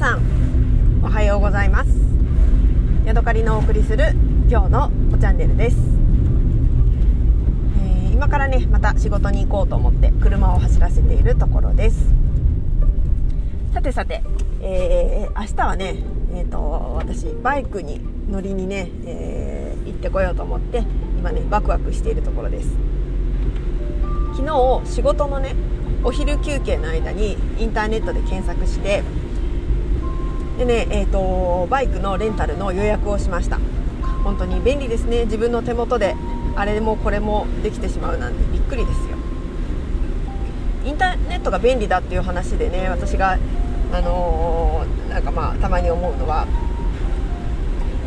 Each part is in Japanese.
さんおはようございます。ヤドカリのお送りする今日のおチャンネルです、えー、今からねまた仕事に行こうと思って車を走らせているところです。さてさて、えー、明日はね、えーと、私バイクに乗りにね、えー、行ってこようと思って今ねワクワクしているところです。昨日仕事のねお昼休憩の間にインターネットで検索してでね、えーと、バイクのレンタルの予約をしました。本当に便利ですね。自分の手元で。あれもこれもできてしまうなんて。びっくりですよ。インターネットが便利だっていう話でね私が、あのー、なんかまあたまに思うのは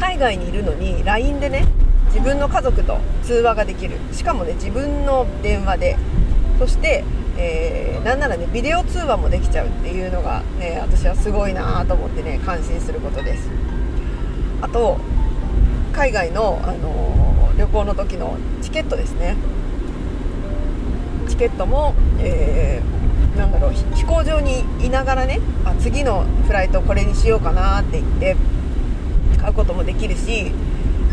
海外にいるのに LINE でね自分の家族と通話ができる。しかもね自分の電話で。そしてえー、なんならねビデオ通話もできちゃうっていうのが、ね、私はすごいなと思ってね感心することです。あと海外の、あのー、旅行の時のチケットですね。チケットも、えー、なんだろう飛行場にいながらねあ次のフライトこれにしようかなって言って買うこともできるし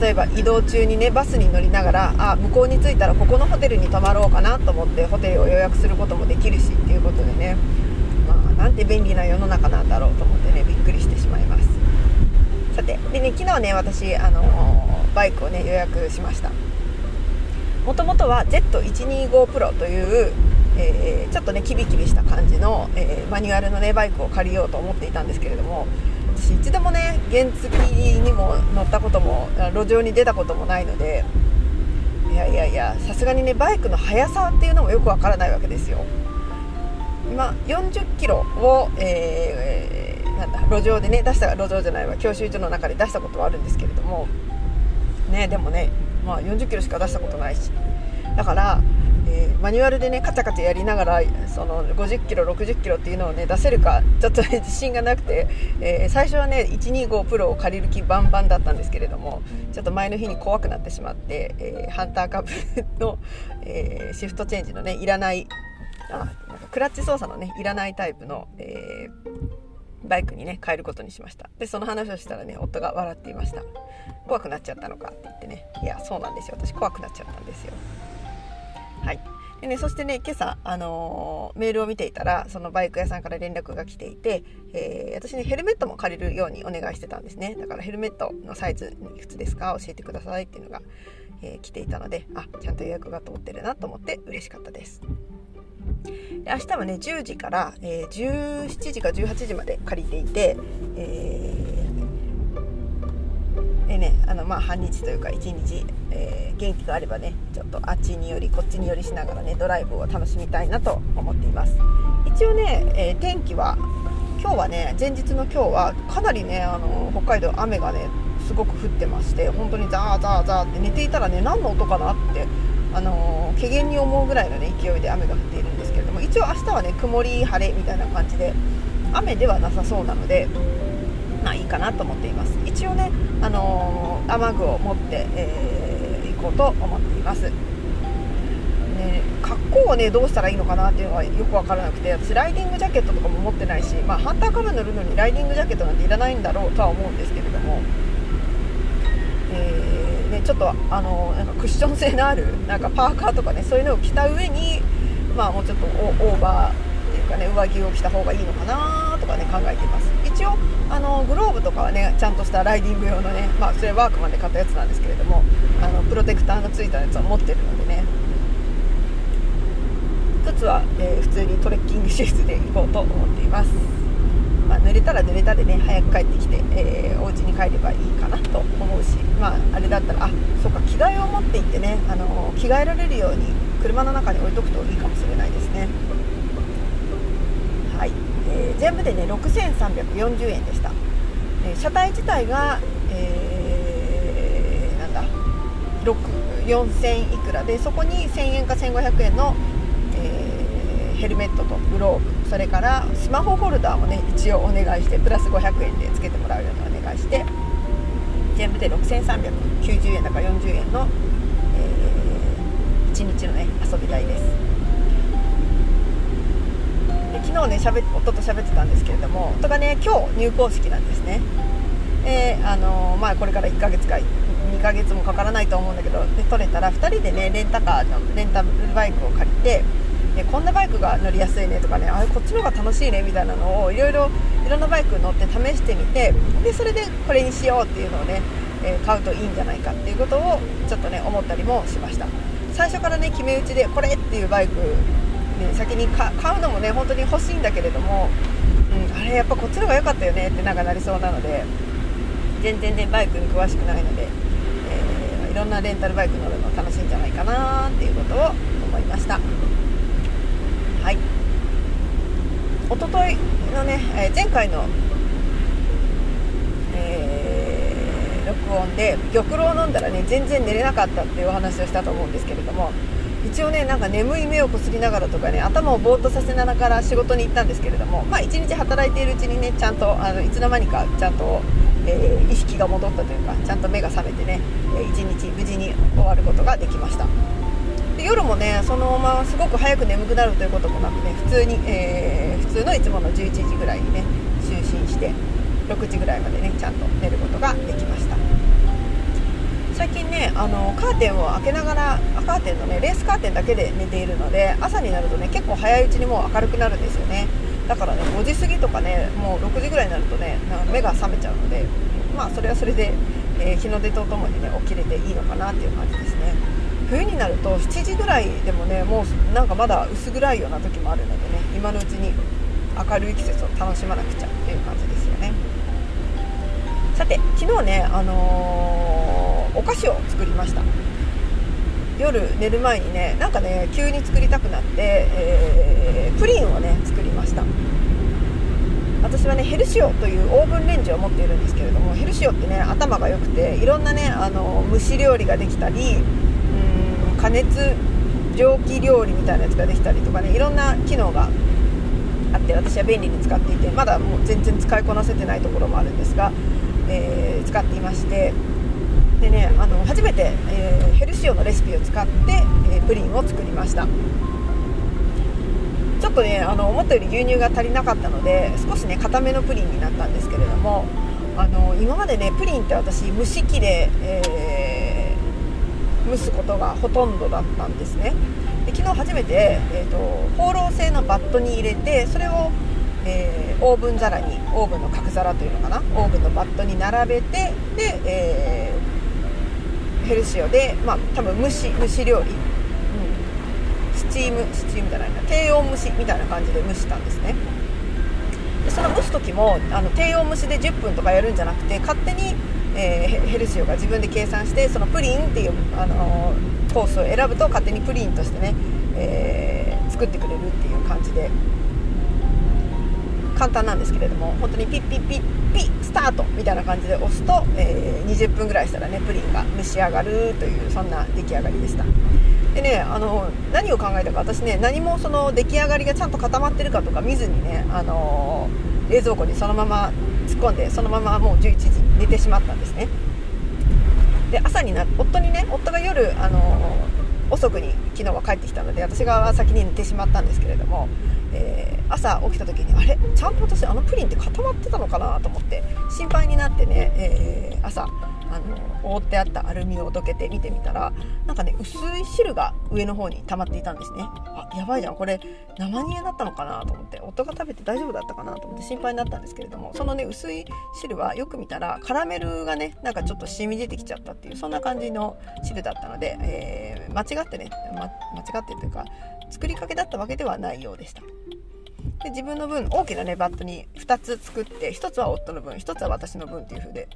例えば移動中にねバスに乗りながらあ向こうに着いたらここのホテルに泊まろうかなと思ってホテルを予約することもできるしっていうことでね、まあ、なんて便利な世の中なんだろうと思ってねびっくりしてしまいます。さてでね昨日ね私、あの、バイクをね予約しました。もともとは Z125 Pro というえー、ちょっとねキビキビした感じの、えー、マニュアルのねバイクを借りようと思っていたんですけれども私一度もね原付にも乗ったことも路上に出たこともないのでいやいやいやさすがにねバイクの速さっていうのもよくわからないわけですよ。今40キロを、えー、なんだ路上でね出した路上じゃないわ教習所の中で出したことはあるんですけれども。ねでもねまあ40キロしか出したことないし。だからえー、マニュアルでねカチャカチャやりながらその50キロ60キロっていうのをね出せるかちょっと、ね、自信がなくて、えー、最初はね125プロを借りる気バンバンだったんですけれどもちょっと前の日に怖くなってしまって、えー、ハンターカブの、えシフトチェンジのねいらないあなんかクラッチ操作のねいらないタイプの、えバイクにね変えることにしました。でその話をしたらね夫が笑っていました。怖くなっちゃったのかって言ってね。いやそうなんですよ。私怖くなっちゃったんですよ。はい。でね、そしてね今朝、あのー、メールを見ていたらそのバイク屋さんから連絡が来ていて、えー、私ねヘルメットも借りるようにお願いしてたんですね。だからヘルメットのサイズいくつですか？教えてくださいっていうのが、えー、来ていたのであちゃんと予約が通ってるなと思って嬉しかったです。で明日はね10時から、え17時か18時まで借りていて、えねあのまあ半日というか1日、えー、元気があればねちょっとあっちによりこっちによりしながらねドライブを楽しみたいなと思っています。一応ね、えー、天気は今日はね前日の今日はかなりねあの北海道雨がねすごく降ってまして本当にザーザーザーって寝ていたらね何の音かなってあのー、怪に思うぐらいの、ね、勢いで雨が降っているんですけれども一応明日はね曇り晴れみたいな感じで雨ではなさそうなのでまあいいかなと思っています。一応ね、あのー、雨具を持って、えー、行こうと思っています。ね、格好をねどうしたらいいのかなっていうのはよく分からなくて私ライディングジャケットとかも持ってないし、まあ、ハンターカブ乗るのにライディングジャケットなんていらないんだろうとは思うんですけれども、えー、ね、ちょっとあのなんかクッション性のあるなんかパーカーとかねそういうのを着た上に、まあ、もうちょっとオーバーっていうかね上着を着た方がいいのかなとかね考えています。一応あのグローブとかはねちゃんとしたライディング用のねまあそれワークマンで買ったやつなんですけれどもあのプロテクターのついたやつは持ってるのでね。つは、えー、普通にトレッキングシューズで行こうと思っています、まあ、濡れたら濡れたでね早く帰ってきて、えー、お家に帰ればいいかなと思うしまああれだったらあそうか着替えを持って行ってね、あの着替えられるように車の中に置いとくといいかもしれないですね、えー、全部でね6340円でした、え車体自体が、えー、なんだ4000いくらでそこに1000円か1500円のえヘルメットとグローブそれからスマホホルダーもね一応お願いしてプラス500円でつけてもらうようにお願いして全部で6390円だから40円の、えー、1日のね遊び代です。昨日ねねしゃべ夫と喋ってたんですけれども夫がね今日入校式なんですね。であのまあこれから1ヶ月か2ヶ月もかからないと思うんだけどで取れたら2人でねレンタカーのレンタルバイクを借りてでこんなバイクが乗りやすいねとかねあこっちの方が楽しいねみたいなのをいろいろいろんなバイク乗って試してみてでそれでこれにしようっていうのをね、え、買うといいんじゃないかっていうことをちょっとね思ったりもしました。最初からね決め打ちでこれっていうバイク、ね、先に買うのもね本当に欲しいんだけれども、うん、あれやっぱこっちの方が良かったよねってなんかなりそうなので全然ねバイクに詳しくないので、えー、いろんなレンタルバイク乗るの楽しいんじゃないかなっていうことを思いました。はい。一昨日のね、えー、前回の、えー、録音で玉露を飲んだらね全然寝れなかったっていうお話をしたと思うんですけれども一応ねなんか眠い目をこすりながらとかね頭をぼーっとさせながら仕事に行ったんですけれどもまあ一日働いているうちにねちゃんとあのいつの間にかちゃんとえー、意識が戻ったというかちゃんと目が覚めてね、えー、一日無事に終わることができました。で夜もねそのまますごく早く眠くなるということもなくね普通に、えー、普通のいつもの11時ぐらいにね就寝して6時ぐらいまでねちゃんと寝ることができました。最近ねあのカーテンを開けながらカーテンのねレースカーテンだけで寝ているので朝になるとね結構早いうちにもう明るくなるんですよね。だからね5時過ぎとかねもう6時ぐらいになるとね目が覚めちゃうのでまあそれはそれで、えー、日の出とともにね起きれていいのかなっていう感じですね。冬になると7時ぐらいでもねもうなんかまだ薄暗いような時もあるのでね今のうちに明るい季節を楽しまなくちゃっていう感じですよね。さて昨日ねあのー、お菓子を作りました。夜寝る前にねなんかね急に作りたくなって、えー、プリンをね作りました。私はねヘルシオというオーブンレンジを持っているんですけれどもヘルシオってね頭が良くていろんなねあの蒸し料理ができたりうん加熱蒸気料理みたいなやつができたりとかねいろんな機能があって私は便利に使っていてまだもう全然使いこなせてないところもあるんですが、えー、使っていましてでねあの初めて、えー、ヘルシオのレシピを使って、えー、プリンを作りました。ちょっとねあの思ったより牛乳が足りなかったので少しね固めのプリンになったんですけれどもあの今までねプリンって私蒸し器で、えー、蒸すことがほとんどだったんですね。で昨日初めて、えーと、ホーロー製のバットに入れてそれを、えー、オーブン皿にオーブンの角皿というのかなオーブンのバットに並べてで、えーヘルシオで、まあ、多分蒸し蒸し料理、うん、スチームスチームじゃないな。低温蒸しみたいな感じで蒸したんですね。でその蒸す時もあの低温蒸しで10分とかやるんじゃなくて勝手に、えー、ヘルシオが自分で計算してそのプリンっていう、あのー、コースを選ぶと勝手にプリンとしてね、えー、作ってくれるっていう感じで簡単なんですけれども本当にピッピッピッピッスタートみたいな感じで押すと、えー、20分ぐらいしたらねプリンが蒸し上がるというそんな出来上がりでした。でねあの何を考えたか私ね何もその出来上がりがちゃんと固まってるかとか見ずにねあの冷蔵庫にそのまま突っ込んでそのままもう11時に寝てしまったんですね。で朝にな夫にね夫が夜あの遅くに昨日は帰ってきたので私が先に寝てしまったんですけれどもえー、朝起きた時にあれ？ちゃんと私あのプリンって固まってたのかなと思って心配になってね、えー、朝あの覆ってあったアルミをどけて見てみたらなんかね薄い汁が上の方に溜まっていたんですね。あやばいじゃん。これ生煮えだったのかなと思って夫が食べて大丈夫だったかなと思って心配になったんですけれどもそのね薄い汁はよく見たらカラメルがねなんかちょっと染み出てきちゃったっていうそんな感じの汁だったので、えー、間違ってね、ま、間違ってというか作りかけだったわけではないようでした。で自分の分大きなねバットに2つ作って1つは夫の分1つは私の分っていう風で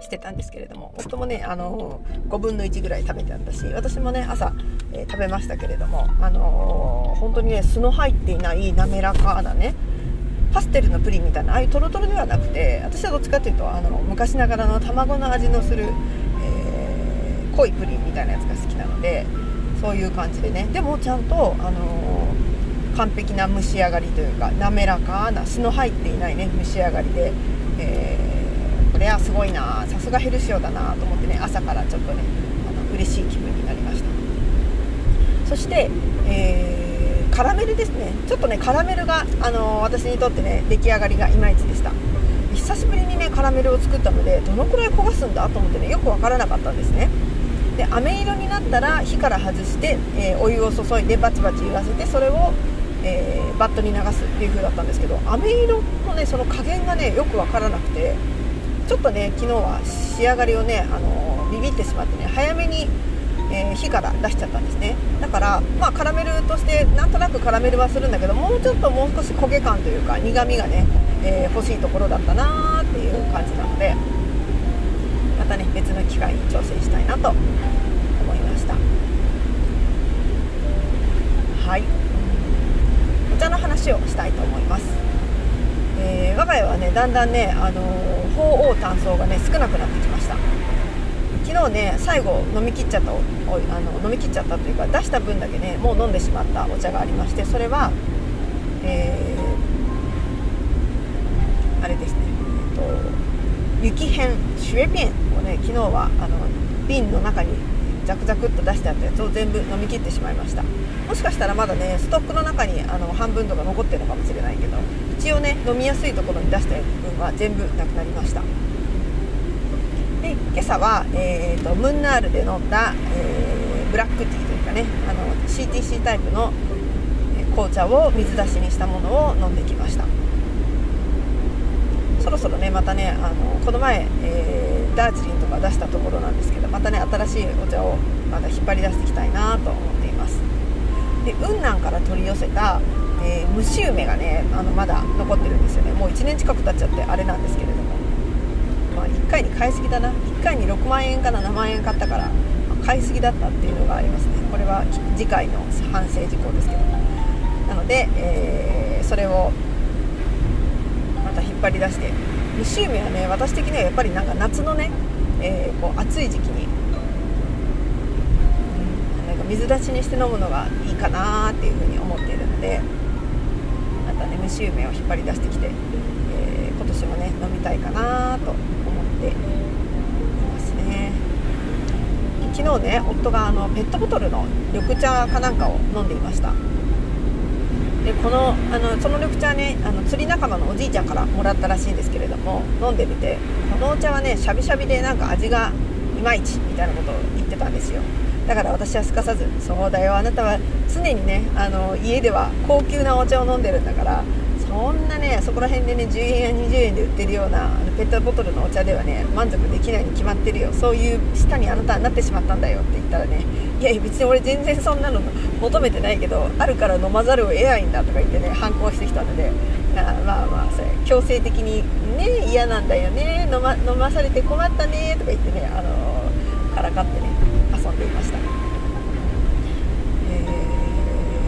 してたんですけれども夫もねあの、5分の1ぐらい食べてあったし私もね朝、えー、食べましたけれどもあのー、本当にね酢の入っていない滑らかなねパステルのプリンみたいなああいうトロトロではなくて私はどっちかっていうとあの昔ながらの卵の味のする、え濃いプリンみたいなやつが好きなのでそういう感じでね。でもちゃんと、あのー、完璧な蒸し上がりというか滑らかな酢の入っていないね蒸し上がりで、えー、れはすごいなさすがヘルシオだなと思ってね朝からちょっとねあの嬉しい気分になりました。そして、えー、カラメルですね。ちょっとねカラメルが、あの私にとってね出来上がりがいまいちでした。久しぶりにねカラメルを作ったのでどのくらい焦がすんだと思ってねよく分からなかったんですね。で飴色になったら火から外して、えー、お湯を注いでバチバチ揺らせてそれを、えー、バットに流すっていう風だったんですけど飴色のねその加減がねよく分からなくてちょっとね昨日は仕上がりをね、あのビビってしまってね早めにえー、火から出しちゃったんですね。だから、まあ、カラメルとしてなんとなくカラメルはするんだけどもうちょっともう少し焦げ感というか苦みがね、えー、欲しいところだったなっていう感じなのでまたね別の機会に挑戦したいなと思いました。はい。お茶の話をしたいと思います、えー、我が家はねだんだんね、あの鳳凰炭素がね少なくなってきました。昨日ね最後飲み切っちゃったあの飲み切っちゃったというか出した分だけねもう飲んでしまったお茶がありましてそれは、えー、あれですね、えっと、雪片シュエピンをね昨日はあの瓶の中にザクザクっと出してあったやつを全部飲み切ってしまいました。もしかしたらまだねストックの中にあの半分とか残ってるのかもしれないけど一応ね飲みやすいところに出した分は全部なくなりました。で今朝は、えーと、ムンナールで飲んだ、えー、ブラックティーというかねあの CTC タイプの紅茶を水出しにしたものを飲んできました。そろそろねまたねあのこの前、えー、ダージリンとか出したところなんですけどまたね新しいお茶をまた引っ張り出していきたいなと思っています。で雲南から取り寄せた、えー、蒸し梅がねあのまだ残ってるんですよね。もう1年近く経っちゃってあれなんですけれども。まあ、1回に買いすぎだな。1回に6万円から7万円買ったから、まあ、買いすぎだったっていうのがありますね。これは次回の反省事項ですけど。なので、えー、それをまた引っ張り出して蒸し梅はね私的にはやっぱりなんか夏のね、えー、こう暑い時期に、うん、なんか水出しにして飲むのがいいかなっていうふうに思っているのでまたね蒸し梅を引っ張り出してきて、えー、今年もね飲みたいかなと思っていますね。昨日ね夫があのペットボトルの緑茶かなんかを飲んでいました。でこのあのその緑茶ねあの釣り仲間のおじいちゃんからもらったらしいんですけれども飲んでみてこのお茶はねしゃびしゃびでなんか味がいまいちみたいなことを言ってたんですよ。だから私はすかさず「そうだよあなたは常にねあの家では高級なお茶を飲んでるんだからそんなねそこら辺でね10円や20円で売ってるようなペットボトルのお茶ではね満足できないに決まってるよ。そういう下にあなたはなってしまったんだよって言ったらねいやいや別に俺全然そんなの求めてないけどあるから飲まざるを得ないんだとか言ってね反抗してきたのであまあまあそれ強制的にね嫌なんだよね。飲ま飲まされて困ったねとか言ってねあの、からかってね遊んでいました。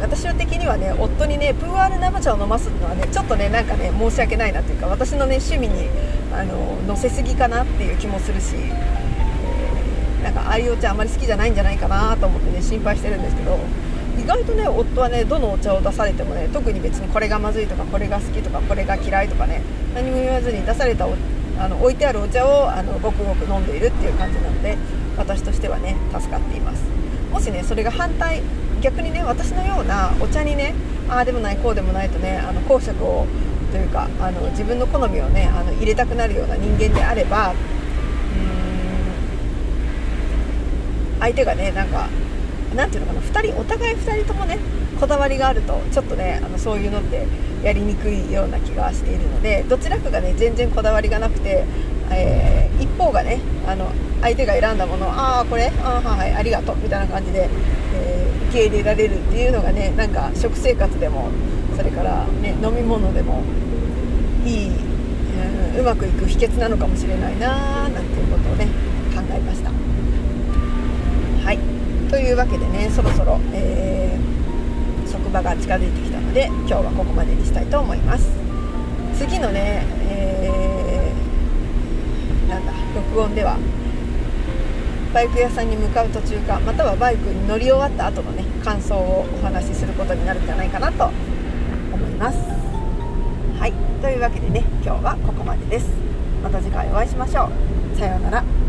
私的にはね夫にねプーアール生茶を飲ますのはねちょっとねなんかね申し訳ないなというか私のね趣味にあの乗せすぎかなっていう気もするし、えー、なんかああいうお茶あまり好きじゃないんじゃないかなと思ってね心配してるんですけど意外とね夫はねどのお茶を出されてもね特に別にこれがまずいとかこれが好きとかこれが嫌いとかね何も言わずに出されたあの置いてあるお茶をあのごくごく飲んでいるっていう感じなので私としてはね助かっています。もしねそれが反対逆にね私のようなお茶にねああでもないこうでもないとねあの講釈をというかあの自分の好みをねあの入れたくなるような人間であれば相手がねなんかなんていうのかな2人お互い2人ともねこだわりがあるとちょっとねあのそういうのってやりにくいような気がしているのでどちらかがね全然こだわりがなくて、えー、一方がねあの相手が選んだものをああこれああはいありがとうみたいな感じで、受け入れられるっていうのがねなんか食生活でもそれから、ね、飲み物でもいい、うん、うまくいく秘訣なのかもしれないななんていうことをね考えました。はいというわけでねそろそろ、えー、職場が近づいてきたので今日はここまでにしたいと思います。次のね、えー、なんだ録音ではバイク屋さんに向かう途中かまたはバイクに乗り終わった後のね感想をお話しすることになるんじゃないかなと思います。はい。というわけでね今日はここまでです。また次回お会いしましょう。さようなら。